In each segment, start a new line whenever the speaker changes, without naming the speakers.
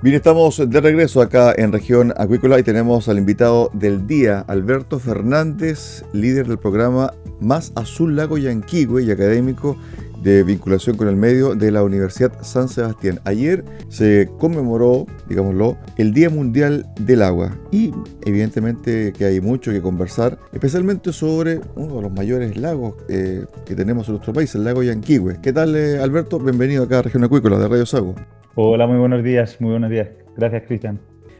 Bien, estamos de regreso acá en región acuícola y tenemos al invitado del día, Alberto Fernández, líder del programa Más Azul Lago Yanquihue y académico de vinculación con el medio de la Universidad San Sebastián. Ayer se conmemoró, digámoslo, el Día Mundial del Agua y evidentemente que hay mucho que conversar, especialmente sobre uno de los mayores lagos eh, que tenemos en nuestro país, el lago Yanquihue. ¿Qué tal, eh, Alberto? Bienvenido acá a Región Acuícola de Radio Sago.
Hola, muy buenos días, muy buenos días. Gracias, Cristian.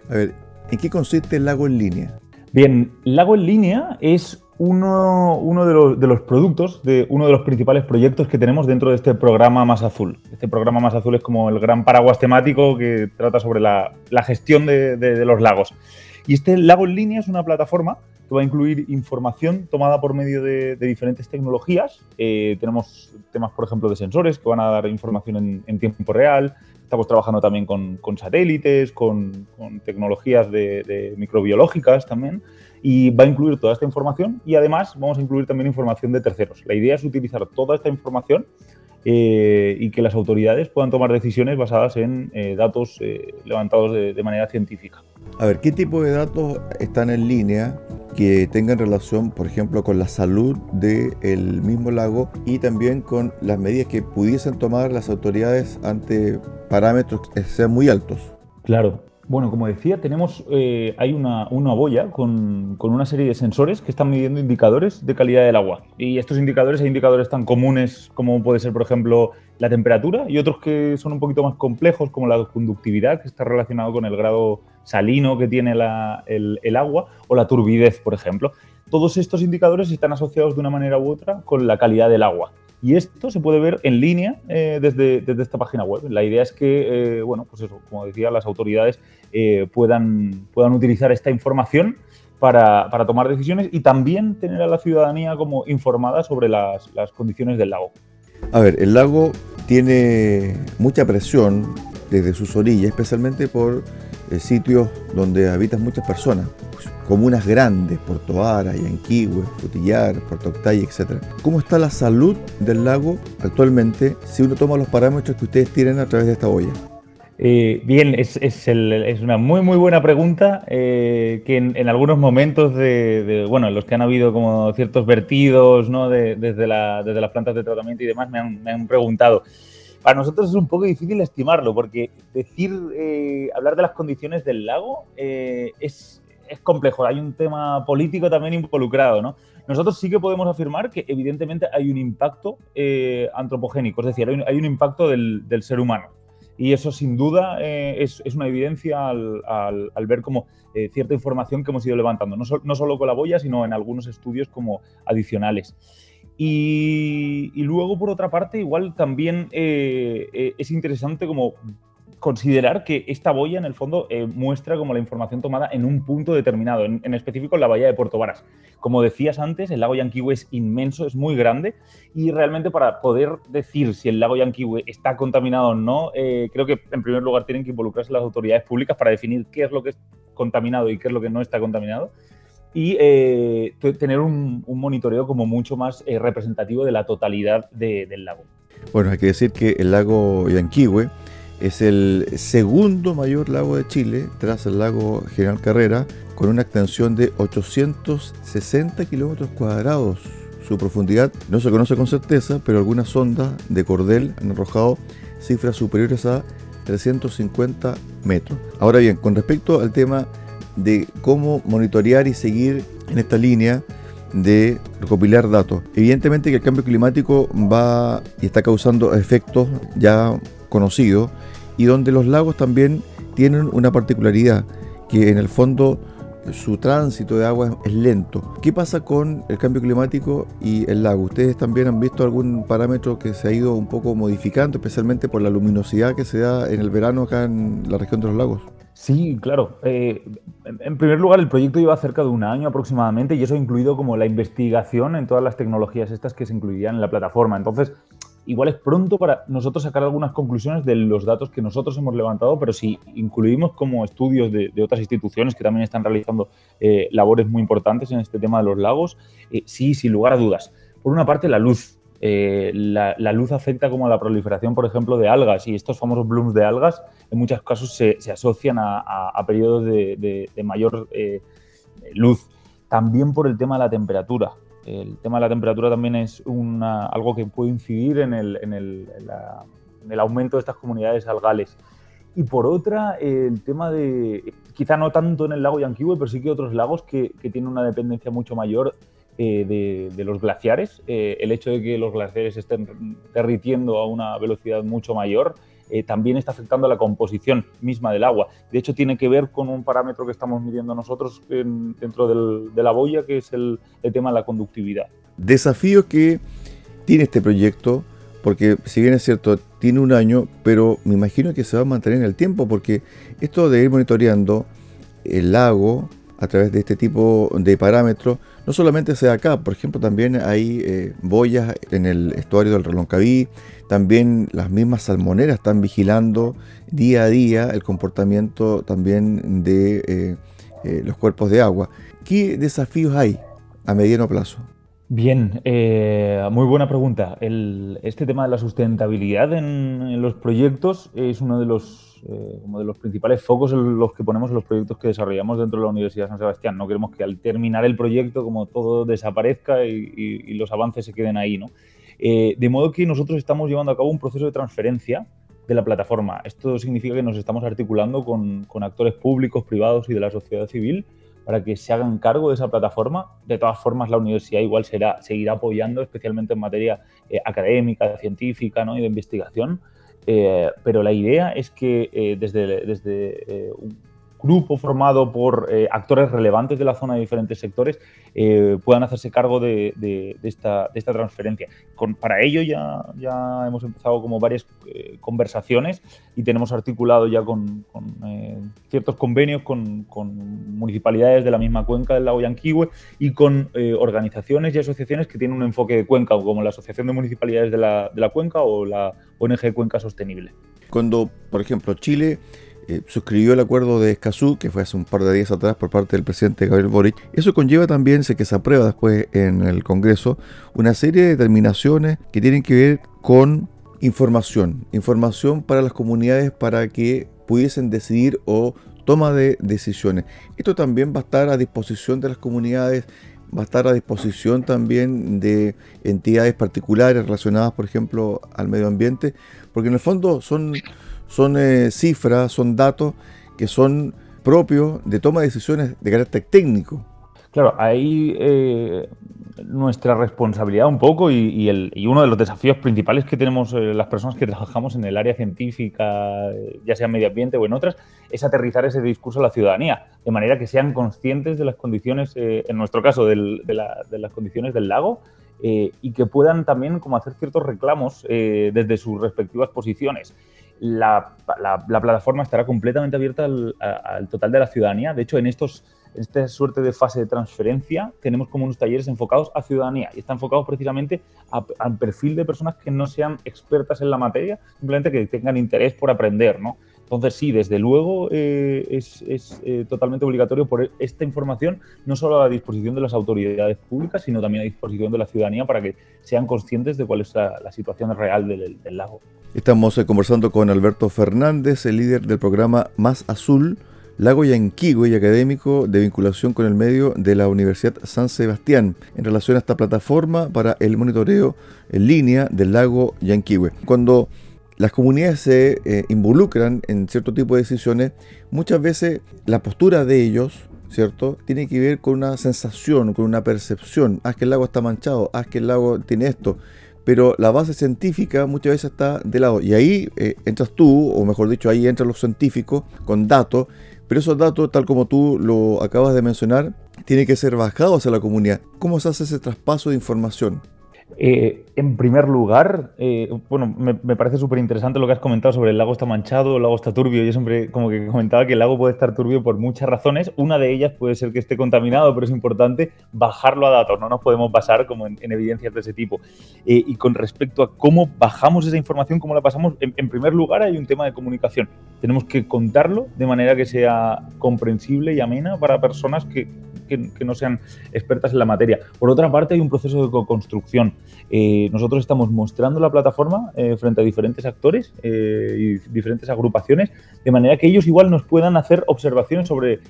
A ver, ¿en qué consiste el lago en línea?
Bien, Lago en línea es uno, uno de, los, de, los, productos de uno de los principales proyectos que tenemos dentro de este programa Más Azul. Este programa Más Azul es como el gran paraguas temático que trata sobre la, la gestión de, de, de, los lagos. Y este Lago en línea es una plataforma va a incluir información tomada por medio de, diferentes tecnologías. Eh, tenemos temas, por ejemplo, de sensores que van a dar información en, tiempo real, Estamos trabajando también con, satélites, con, tecnologías de, de, microbiológicas también. Y va a incluir toda esta información y además vamos a incluir también información de terceros. La idea es utilizar toda esta información eh, y que las autoridades puedan tomar decisiones basadas en eh, datos eh, levantados de, de, manera científica.
A ver, ¿qué tipo de datos están en línea que tengan relación, por ejemplo, con la salud del mismo lago y también con las medidas que pudiesen tomar las autoridades ante parámetros que sean muy altos?
Claro, bueno, como decía, tenemos, eh, hay una, una boya con, con, una serie de sensores que están midiendo indicadores de calidad del agua. Y estos indicadores, hay indicadores tan comunes como puede ser, por ejemplo, la temperatura y otros que son un poquito más complejos, como la conductividad, que está relacionado con el grado salino que tiene la, el, el agua, o la turbidez, por ejemplo. Todos estos indicadores están asociados de una manera u otra con la calidad del agua. Y esto se puede ver en línea eh, desde, desde, esta página web. La idea es que, eh, bueno, pues eso, como decía, las autoridades eh, puedan, puedan utilizar esta información para, para, tomar decisiones y también tener a la ciudadanía como informada sobre las, las condiciones del lago.
A ver, el lago tiene mucha presión desde sus orillas, especialmente por sitios donde habitan muchas personas comunas grandes, Puerto Ara, Yanquihue, Futillar, Puerto Octay, etc. ¿Cómo está la salud del lago actualmente si uno toma los parámetros que ustedes tienen a través de esta olla?
Eh, bien, es, el, es, una muy muy buena pregunta eh, que en, algunos momentos de, bueno, en los que han habido como ciertos vertidos desde, la, desde las plantas de tratamiento y demás me han, preguntado. Para nosotros es un poco difícil estimarlo porque decir, eh, hablar de las condiciones del lago eh, es, complejo, hay un tema político también involucrado, ¿no? Nosotros sí que podemos afirmar que evidentemente hay un impacto antropogénico, es decir, hay un, impacto del, ser humano. Y eso sin duda eh, es, es, una evidencia al, al, ver como eh, cierta información que hemos ido levantando, no, so, no, solo con la boya, sino en algunos estudios como adicionales. Y, luego, por otra parte, igual también eh, es interesante como considerar que esta boya, en el fondo, eh, muestra como la información tomada en un punto determinado, en, en, específico en la bahía de Puerto Varas. Como decías antes, el lago Yanquihue es inmenso, es muy grande, y realmente para poder decir si el lago Yanquihue está contaminado o no, eh, creo que en primer lugar tienen que involucrarse las autoridades públicas para definir qué es lo que es contaminado y qué es lo que no está contaminado. y tener un, monitoreo como mucho más representativo de la totalidad del lago.
Bueno, hay que decir que el lago Yanquihue es el segundo mayor lago de Chile tras el lago General Carrera, con una extensión de 860 kilómetros cuadrados. Su profundidad no se conoce con certeza, pero algunas sondas de cordel han arrojado cifras superiores a 350 metros. Ahora bien, con respecto al tema de cómo monitorear y seguir en esta línea de recopilar datos. Evidentemente que el cambio climático va y está causando efectos ya conocidos y donde los lagos también tienen una particularidad, que en el fondo su tránsito de agua es lento. ¿Qué pasa con el cambio climático y el lago? ¿Ustedes también han visto algún parámetro que se ha ido un poco modificando, especialmente por la luminosidad que se da en el verano acá en la región de los lagos?
Sí, claro. Eh, en primer lugar, el proyecto lleva cerca de un año aproximadamente y eso ha incluido como la investigación en todas las tecnologías estas que se incluirían en la plataforma. Entonces, igual es pronto para nosotros sacar algunas conclusiones de los datos que nosotros hemos levantado, pero si incluimos como estudios de, otras instituciones que también están realizando eh, labores muy importantes en este tema de los lagos, eh, sí, sin lugar a dudas. Por una parte, la luz. Eh, la, luz afecta como a la proliferación, por ejemplo, de algas y estos famosos blooms de algas en muchos casos se, asocian a, periodos de, mayor luz. También por el tema de la temperatura. El tema de la temperatura también es algo que puede incidir en el, aumento de estas comunidades algales. Y por otra, el tema de, quizá no tanto en el lago Yanquihue, pero sí que otros lagos que, que tienen una dependencia mucho mayor eh, de, los glaciares. Eh, el hecho de que los glaciares estén derritiendo a una velocidad mucho mayor eh, también está afectando a la composición misma del agua. De hecho, tiene que ver con un parámetro que estamos midiendo nosotros dentro de la boya, que es el, tema de la conductividad.
Desafío que tiene este proyecto, porque si bien es cierto, tiene un año, pero me imagino que se va a mantener en el tiempo, porque esto de ir monitoreando el lago a través de este tipo de parámetros no solamente sea acá, por ejemplo, también hay eh, boyas en el estuario del Reloncaví, también las mismas salmoneras están vigilando día a día el comportamiento también de eh, eh, los cuerpos de agua. ¿Qué desafíos hay a mediano plazo?
Bien, muy buena pregunta. este tema de la sustentabilidad en, los proyectos es uno de los eh, como de los principales focos en los que ponemos los proyectos que desarrollamos dentro de la Universidad de San Sebastián. No queremos que al terminar el proyecto como todo desaparezca y, los avances se queden ahí. ¿no? Eh, de modo que nosotros estamos llevando a cabo un proceso de transferencia de la plataforma. Esto significa que nos estamos articulando con, actores públicos, privados y de la sociedad civil para que se hagan cargo de esa plataforma. De todas formas, la universidad igual seguirá apoyando, especialmente en materia eh, académica, científica ¿no? y de investigación, pero la idea es que eh, desde, desde eh, un grupo formado por actores relevantes de la zona de diferentes sectores puedan hacerse cargo de, esta, transferencia. para ello ya, hemos empezado como varias conversaciones y tenemos articulado ya con, ciertos convenios con, municipalidades de la misma cuenca del lago Yanquihue y con organizaciones y asociaciones que tienen un enfoque de cuenca, como la Asociación de Municipalidades de la Cuenca o la ONG Cuenca Sostenible.
Cuando, por ejemplo, Chile eh, suscribió el acuerdo de Escazú, que fue hace un par de días atrás por parte del presidente Gabriel Boric, eso conlleva también, sé que se aprueba después en el Congreso, una serie de determinaciones que tienen que ver con información, información para las comunidades para que pudiesen decidir o toma de decisiones. Esto también va a estar a disposición de las comunidades va a estar a disposición también de entidades particulares relacionadas, por ejemplo, al medio ambiente, porque en el fondo son, son eh, cifras, son datos que son propios de toma de decisiones de carácter técnico.
Claro, ahí eh, nuestra responsabilidad un poco y, el, uno de los desafíos principales que tenemos eh, las personas que trabajamos en el área científica, ya sea en medio ambiente o en otras, es aterrizar ese discurso a la ciudadanía, de manera que sean conscientes de las condiciones, en nuestro caso, de, las condiciones del lago y que puedan también como hacer ciertos reclamos desde sus respectivas posiciones. La, plataforma estará completamente abierta al, al total de la ciudadanía. De hecho, en estos esta suerte de fase de transferencia, tenemos como unos talleres enfocados a ciudadanía y están enfocados precisamente al perfil de personas que no sean expertas en la materia, simplemente que tengan interés por aprender, ¿no? Entonces, sí, desde luego eh, es, eh, totalmente obligatorio poner esta información no solo a la disposición de las autoridades públicas, sino también a disposición de la ciudadanía para que sean conscientes de cuál es la, situación real del, lago.
Estamos eh, conversando con Alberto Fernández, el líder del programa Más Azul, Lago Yanquihue y académico de vinculación con el medio de la Universidad San Sebastián, en relación a esta plataforma para el monitoreo en línea del lago Yanquihue. Cuando las comunidades se eh, involucran en cierto tipo de decisiones, muchas veces la postura de ellos, ¿cierto? Tiene que ver con una sensación, con una percepción. Haz que el lago está manchado, haz que el lago tiene esto. Pero la base científica muchas veces está de lado. Y ahí eh, entras tú, o mejor dicho, ahí entran los científicos con datos. Pero esos datos, tal como tú lo acabas de mencionar, tienen que ser bajados a la comunidad. ¿Cómo se hace ese traspaso de información?
Eh, en primer lugar, eh, bueno, me, parece súper interesante lo que has comentado sobre el lago está manchado, el lago está turbio. Yo siempre como que comentaba que el lago puede estar turbio por muchas razones. Una de ellas puede ser que esté contaminado, pero es importante bajarlo a datos. No nos podemos basar como en, evidencias de ese tipo. Eh, y con respecto a cómo bajamos esa información, cómo la pasamos, en primer lugar hay un tema de comunicación. Tenemos que contarlo de manera que sea comprensible y amena para personas que que, no sean expertas en la materia. Por otra parte, hay un proceso de co-construcción. Eh, nosotros estamos mostrando la plataforma eh, frente a diferentes actores eh, y diferentes agrupaciones, de manera que ellos igual nos puedan hacer observaciones sobre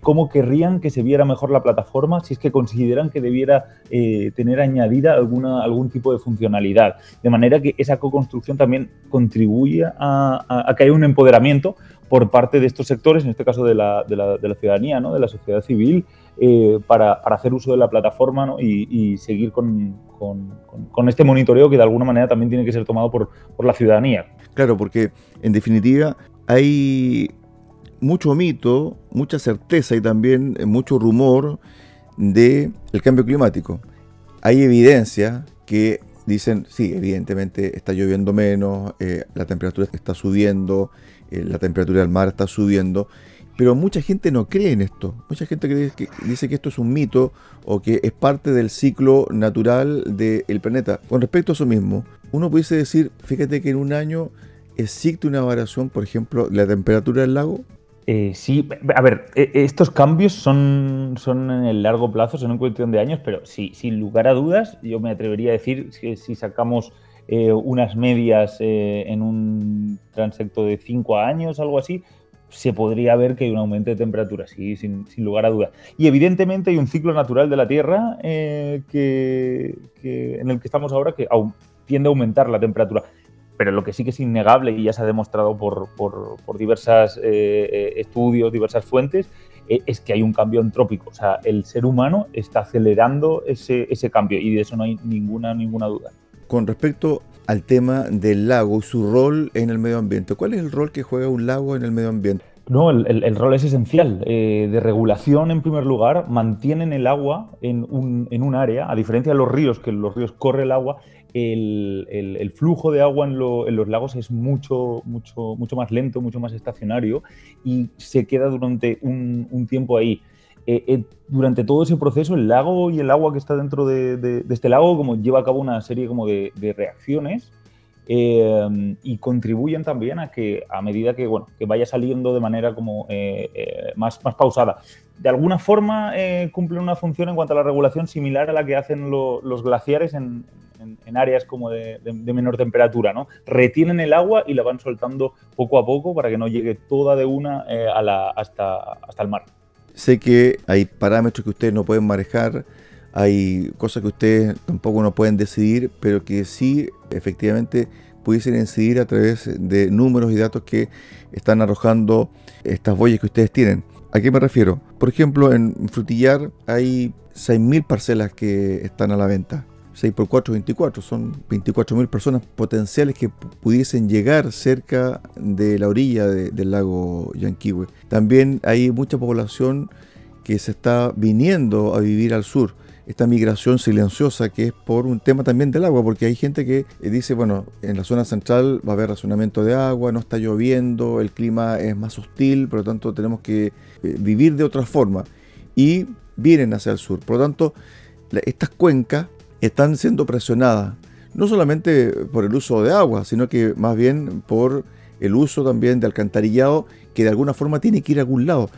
cómo querrían que se viera mejor la plataforma, si es que consideran que debiera tener añadida alguna, algún tipo de funcionalidad. De manera que esa co-construcción también contribuye a, a que haya un empoderamiento por parte de estos sectores, en este caso de la, de la, de la ciudadanía, ¿no? de la sociedad civil, eh, para, hacer uso de la plataforma y, seguir con, este monitoreo que de alguna manera también tiene que ser tomado por, la ciudadanía.
Claro, porque en definitiva hay mucho mito, mucha certeza y también mucho rumor del el cambio climático. Hay evidencia que dicen, sí, evidentemente está lloviendo menos, eh, la temperatura está subiendo, eh, la temperatura del mar está subiendo, pero mucha gente no cree en esto. Mucha gente cree que, dice que esto es un mito o que es parte del ciclo natural del planeta. Con respecto a eso mismo, uno pudiese decir, fíjate que en un año existe una variación, por ejemplo, de la temperatura del lago.
Eh, sí, a ver, e, estos cambios son, son en el largo plazo, son en cuestión de años, pero sí, sin lugar a dudas, yo me atrevería a decir que si sacamos eh, unas medias eh, en un transecto de 5 años, algo así, se podría ver que hay un aumento de temperatura, sí, sin, lugar a dudas. Y evidentemente hay un ciclo natural de la Tierra eh, que, en el que estamos ahora que tiende a aumentar la temperatura. Pero lo que sí que es innegable y ya se ha demostrado por, por, diversos estudios, diversas fuentes, es que hay un cambio antrópico. O sea, el ser humano está acelerando ese, ese cambio y de eso no hay ninguna, ninguna duda
con respecto al tema del lago y su rol en el medio ambiente. ¿Cuál es el rol que juega un lago en el medio ambiente?
No, el, rol es esencial. Eh, de regulación, en primer lugar, mantienen el agua en un, área, a diferencia de los ríos, que en los ríos corre el agua, el, flujo de agua en, los lagos es mucho, mucho, mucho más lento, mucho más estacionario y se queda durante un tiempo ahí. Eh, eh, durante todo ese proceso el lago y el agua que está dentro de, este lago como lleva a cabo una serie como de, reacciones eh, y contribuyen también a que a medida que, bueno, que vaya saliendo de manera como más, más pausada. De alguna forma cumplen una función en cuanto a la regulación similar a la que hacen los glaciares en, áreas como de, menor temperatura, ¿no? Retienen el agua y la van soltando poco a poco para que no llegue toda de una a la, hasta, hasta el mar.
Sé que hay parámetros que ustedes no pueden manejar, hay cosas que ustedes tampoco no pueden decidir, pero que sí efectivamente pudiesen incidir a través de números y datos que están arrojando estas boyas que ustedes tienen. ¿A qué me refiero? Por ejemplo, en Frutillar hay 6.000 parcelas que están a la venta. 6 por 4, 24, son 24.000 personas potenciales que pudiesen llegar cerca de la orilla del lago Yanquihue. También hay mucha población que se está viniendo a vivir al sur. Esta migración silenciosa que es por un tema también del agua, porque hay gente que dice, bueno, en la zona central va a haber racionamiento de agua, no está lloviendo, el clima es más hostil, por lo tanto tenemos que eh, vivir de otra forma. Y vienen hacia el sur. Por lo tanto, estas cuencas están siendo presionadas, no solamente por el uso de agua, sino que más bien por el uso también de alcantarillado que de alguna forma tiene que ir a algún lado.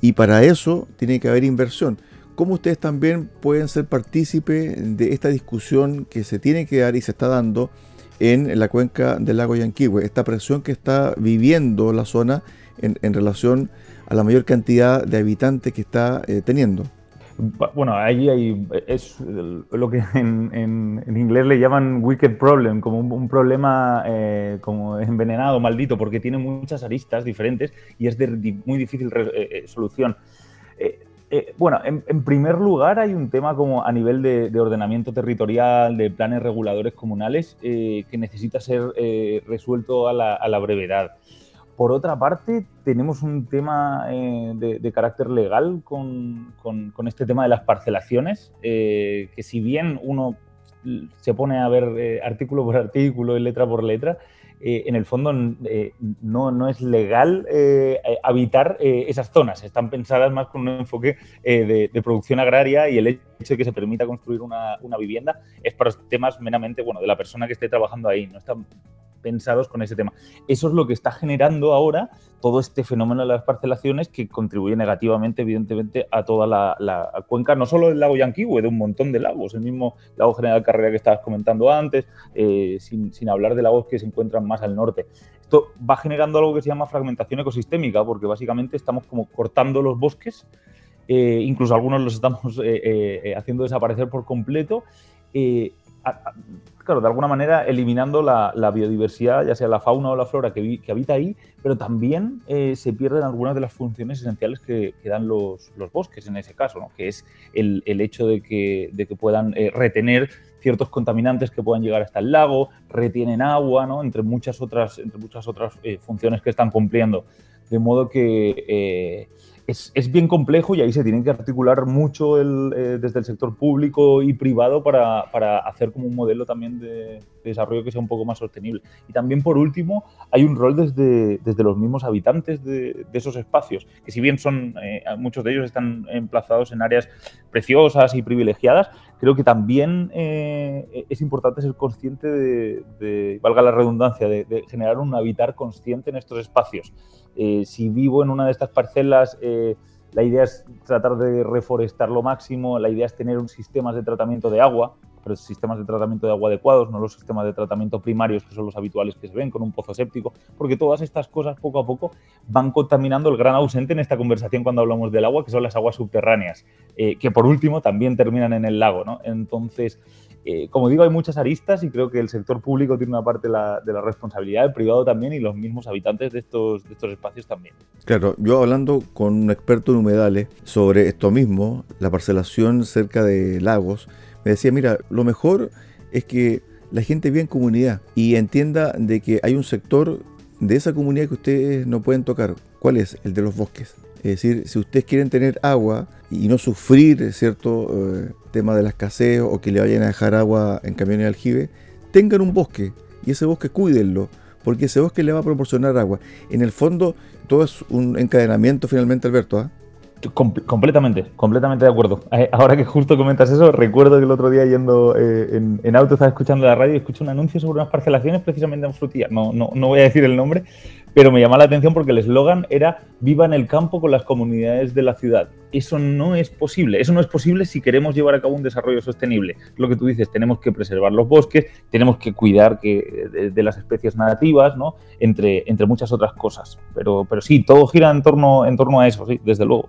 Y para eso tiene que haber inversión. ¿Cómo ustedes también pueden ser partícipes de esta discusión que se tiene que dar y se está dando en la cuenca del lago Yanquihue? Esta presión que está viviendo la zona en, relación a la mayor cantidad de habitantes que está eh, teniendo.
Bueno, ahí hay, es lo que en, inglés le llaman wicked problem, como un, problema eh, como envenenado, maldito, porque tiene muchas aristas diferentes y es de muy difícil eh, eh, solución. bueno, en, primer lugar hay un tema como a nivel de, ordenamiento territorial, de planes reguladores comunales, que necesita ser resuelto a la brevedad. Por otra parte, tenemos un tema eh, de, carácter legal con, este tema de las parcelaciones, eh, que si bien uno se pone a ver eh, artículo por artículo y letra por letra, en el fondo no, es legal habitar esas zonas. Están pensadas más con un enfoque de, producción agraria y el hecho de que se permita construir una, una, vivienda es para temas meramente bueno, de la persona que esté trabajando ahí. No está pensados con ese tema. Eso es lo que está generando ahora todo este fenómeno de las parcelaciones que contribuye negativamente, evidentemente, a toda la, cuenca, no solo del lago Yanquihue, de un montón de lagos, el mismo lago General Carrera que estabas comentando antes, eh, sin, hablar de lagos que se encuentran más al norte. Esto va generando algo que se llama fragmentación ecosistémica, porque básicamente estamos como cortando los bosques, eh, incluso algunos los estamos eh, haciendo desaparecer por completo claro, de alguna manera eliminando la, biodiversidad, ya sea la fauna o la flora que, habita ahí, pero también eh, se pierden algunas de las funciones esenciales que, dan los, bosques en ese caso, que es el, hecho de que, puedan eh, retener ciertos contaminantes que puedan llegar hasta el lago, retienen agua, ¿no? entre, muchas otras, entre muchas otras eh, funciones que están cumpliendo. De modo que es, bien complejo y ahí se tiene que articular mucho eh, desde el sector público y privado para, hacer como un modelo también de, desarrollo que sea un poco más sostenible. Y también, por último, hay un rol desde, desde los mismos habitantes de, esos espacios, que si bien son, eh, muchos de ellos están emplazados en áreas preciosas y privilegiadas, creo que también eh, es importante ser consciente de, valga la redundancia, de, generar un habitar consciente en estos espacios. Eh, si vivo en una de estas parcelas, eh, la idea es tratar de reforestar lo máximo, la idea es tener un sistema de tratamiento de agua, sistemas de tratamiento de agua adecuados, no los sistemas de tratamiento primarios que son los habituales que se ven con un pozo séptico, porque todas estas cosas poco a poco van contaminando el gran ausente en esta conversación cuando hablamos del agua, que son las aguas subterráneas, eh, que por último también terminan en el lago. ¿no? Entonces, eh, como digo, hay muchas aristas y creo que el sector público tiene una parte de la, responsabilidad, el privado también y los mismos habitantes de estos, de estos espacios también.
Claro, yo hablando con un experto en humedales sobre esto mismo, la parcelación cerca de lagos, me decía, mira, lo mejor es que la gente viva en comunidad y entienda de que hay un sector de esa comunidad que ustedes no pueden tocar. ¿Cuál es? El de los bosques. Es decir, si ustedes quieren tener agua y no sufrir cierto eh, tema de la escasez o que le vayan a dejar agua en camiones de aljibe, tengan un bosque y ese bosque cuídenlo, porque ese bosque le va a proporcionar agua. En el fondo, todo es un encadenamiento finalmente, Alberto.
Completamente, completamente de acuerdo. Eh, ahora que justo comentas eso, recuerdo que el otro día yendo eh, en, auto estaba escuchando la radio y escuché un anuncio sobre unas parcelaciones precisamente en Frutilla. No, no, no voy a decir el nombre, pero me llama la atención porque el eslogan era Viva en el campo con las comunidades de la ciudad. Eso no es posible. Eso no es posible si queremos llevar a cabo un desarrollo sostenible. Lo que tú dices, tenemos que preservar los bosques, tenemos que cuidar que, de, las especies nativas, ¿no? entre, entre muchas otras cosas. Pero, pero sí, todo gira en torno, en torno a eso, sí, desde luego.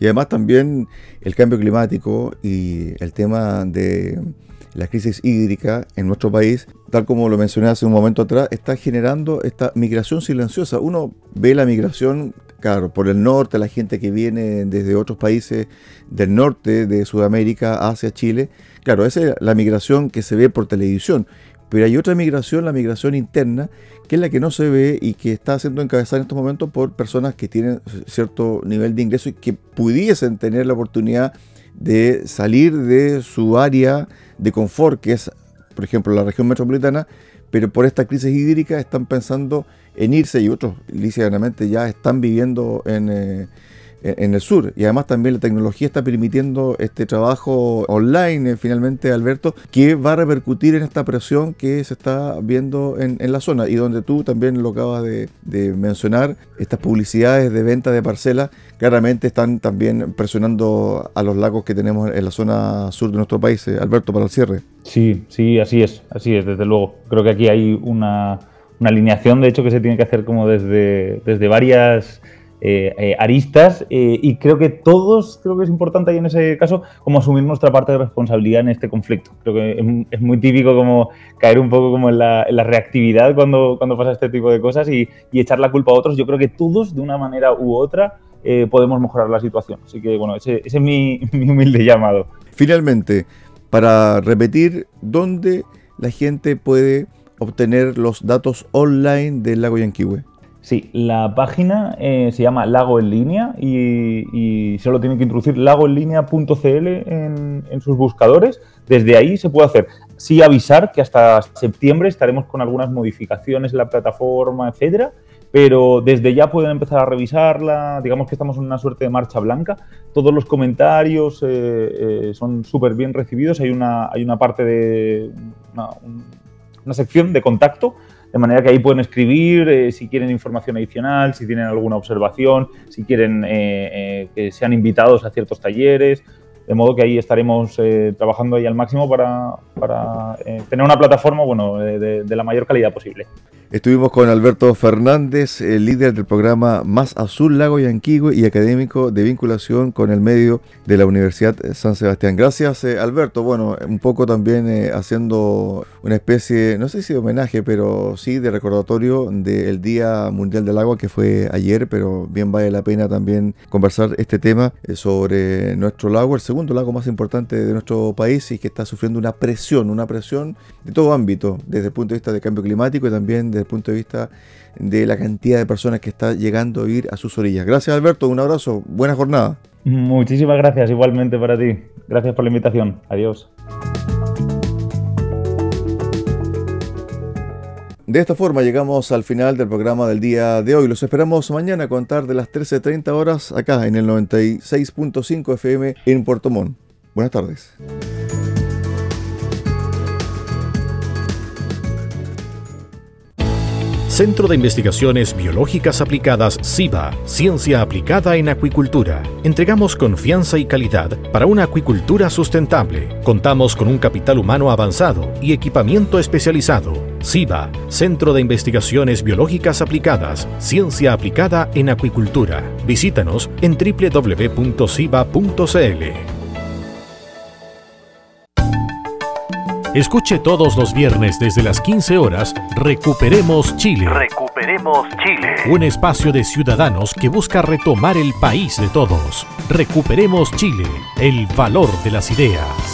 Y además también el cambio climático y el tema de la crisis hídrica en nuestro país, tal como lo mencioné hace un momento atrás, está generando esta migración silenciosa. Uno ve la migración, claro, por el norte, la gente que viene desde otros países del norte de Sudamérica hacia Chile. Claro, esa es la migración que se ve por televisión. Pero hay otra migración, la migración interna, que es la que no se ve y que está siendo encabezada en estos momentos por personas que tienen cierto nivel de ingreso y que pudiesen tener la oportunidad de salir de su área de confort, que es, por ejemplo, la región metropolitana, pero por esta crisis hídrica están pensando en irse y otros, lícitamente, ya están viviendo en, eh, en, el sur. Y además también la tecnología está permitiendo este trabajo online, eh, finalmente, Alberto, que va a repercutir en esta presión que se está viendo en, la zona y donde tú también lo acabas de, mencionar, estas publicidades de venta de parcelas claramente están también presionando a los lagos que tenemos en la zona sur de nuestro país. Eh, Alberto, para el cierre.
Sí, sí, así es, así es, desde luego. Creo que aquí hay una, una alineación, de hecho, que se tiene que hacer como desde, desde varias eh, eh, aristas eh, y creo que todos, creo que es importante ahí en ese caso, como asumir nuestra parte de responsabilidad en este conflicto. Creo que es, muy típico como caer un poco como en la, reactividad cuando, cuando pasa este tipo de cosas y, echar la culpa a otros. Yo creo que todos, de una manera u otra, podemos mejorar la situación. Así que, bueno, ese, es mi, mi humilde llamado.
Finalmente, para repetir, ¿dónde la gente puede obtener los datos online del lago Yanquihue?
Sí, la página eh, se llama Lago en línea y, solo tienen que introducir lagoenlinea.cl en, en sus buscadores. Desde ahí se puede hacer. Sí avisar que hasta septiembre estaremos con algunas modificaciones en la plataforma, etcétera, pero desde ya pueden empezar a revisarla. Digamos que estamos en una suerte de marcha blanca. Todos los comentarios eh, eh, son súper bien recibidos. Hay una, hay una parte de una sección de contacto de manera que ahí pueden escribir eh, si quieren información adicional, si tienen alguna observación, si quieren eh, eh, que sean invitados a ciertos talleres. De modo que ahí estaremos trabajando ahí al máximo para, tener una plataforma bueno, de la mayor calidad posible.
Estuvimos con Alberto Fernández, el líder del programa Más Azul Lago Yanquihue y académico de vinculación con el medio de la Universidad San Sebastián. Gracias, eh, Alberto. Bueno, un poco también eh, haciendo una especie, no sé si de homenaje, pero sí de recordatorio del Día Mundial del Agua que fue ayer, pero bien vale la pena también conversar este tema eh, sobre nuestro lago, el segundo lago más importante de nuestro país y que está sufriendo una presión, una presión de todo ámbito, desde el punto de vista del cambio climático y también de punto de vista de la cantidad de personas que está llegando a ir a sus orillas. Gracias Alberto, un abrazo, buena jornada.
Muchísimas gracias igualmente para ti. Gracias por la invitación. Adiós.
De esta forma llegamos al final del programa del día de hoy. Los esperamos mañana a contar de las 13.30 horas acá en el 96.5 FM en Puerto Montt. Buenas tardes.
Centro de Investigaciones Biológicas Aplicadas CIBA, Ciencia Aplicada en Acuicultura. Entregamos confianza y calidad para una acuicultura sustentable. Contamos con un capital humano avanzado y equipamiento especializado. CIBA, Centro de Investigaciones Biológicas Aplicadas, Ciencia Aplicada en Acuicultura. Visítanos en www.ciba.cl. Escuche todos los viernes desde las 15 horas Recuperemos Chile.
Recuperemos Chile.
Un espacio de ciudadanos que busca retomar el país de todos. Recuperemos Chile, el valor de las ideas.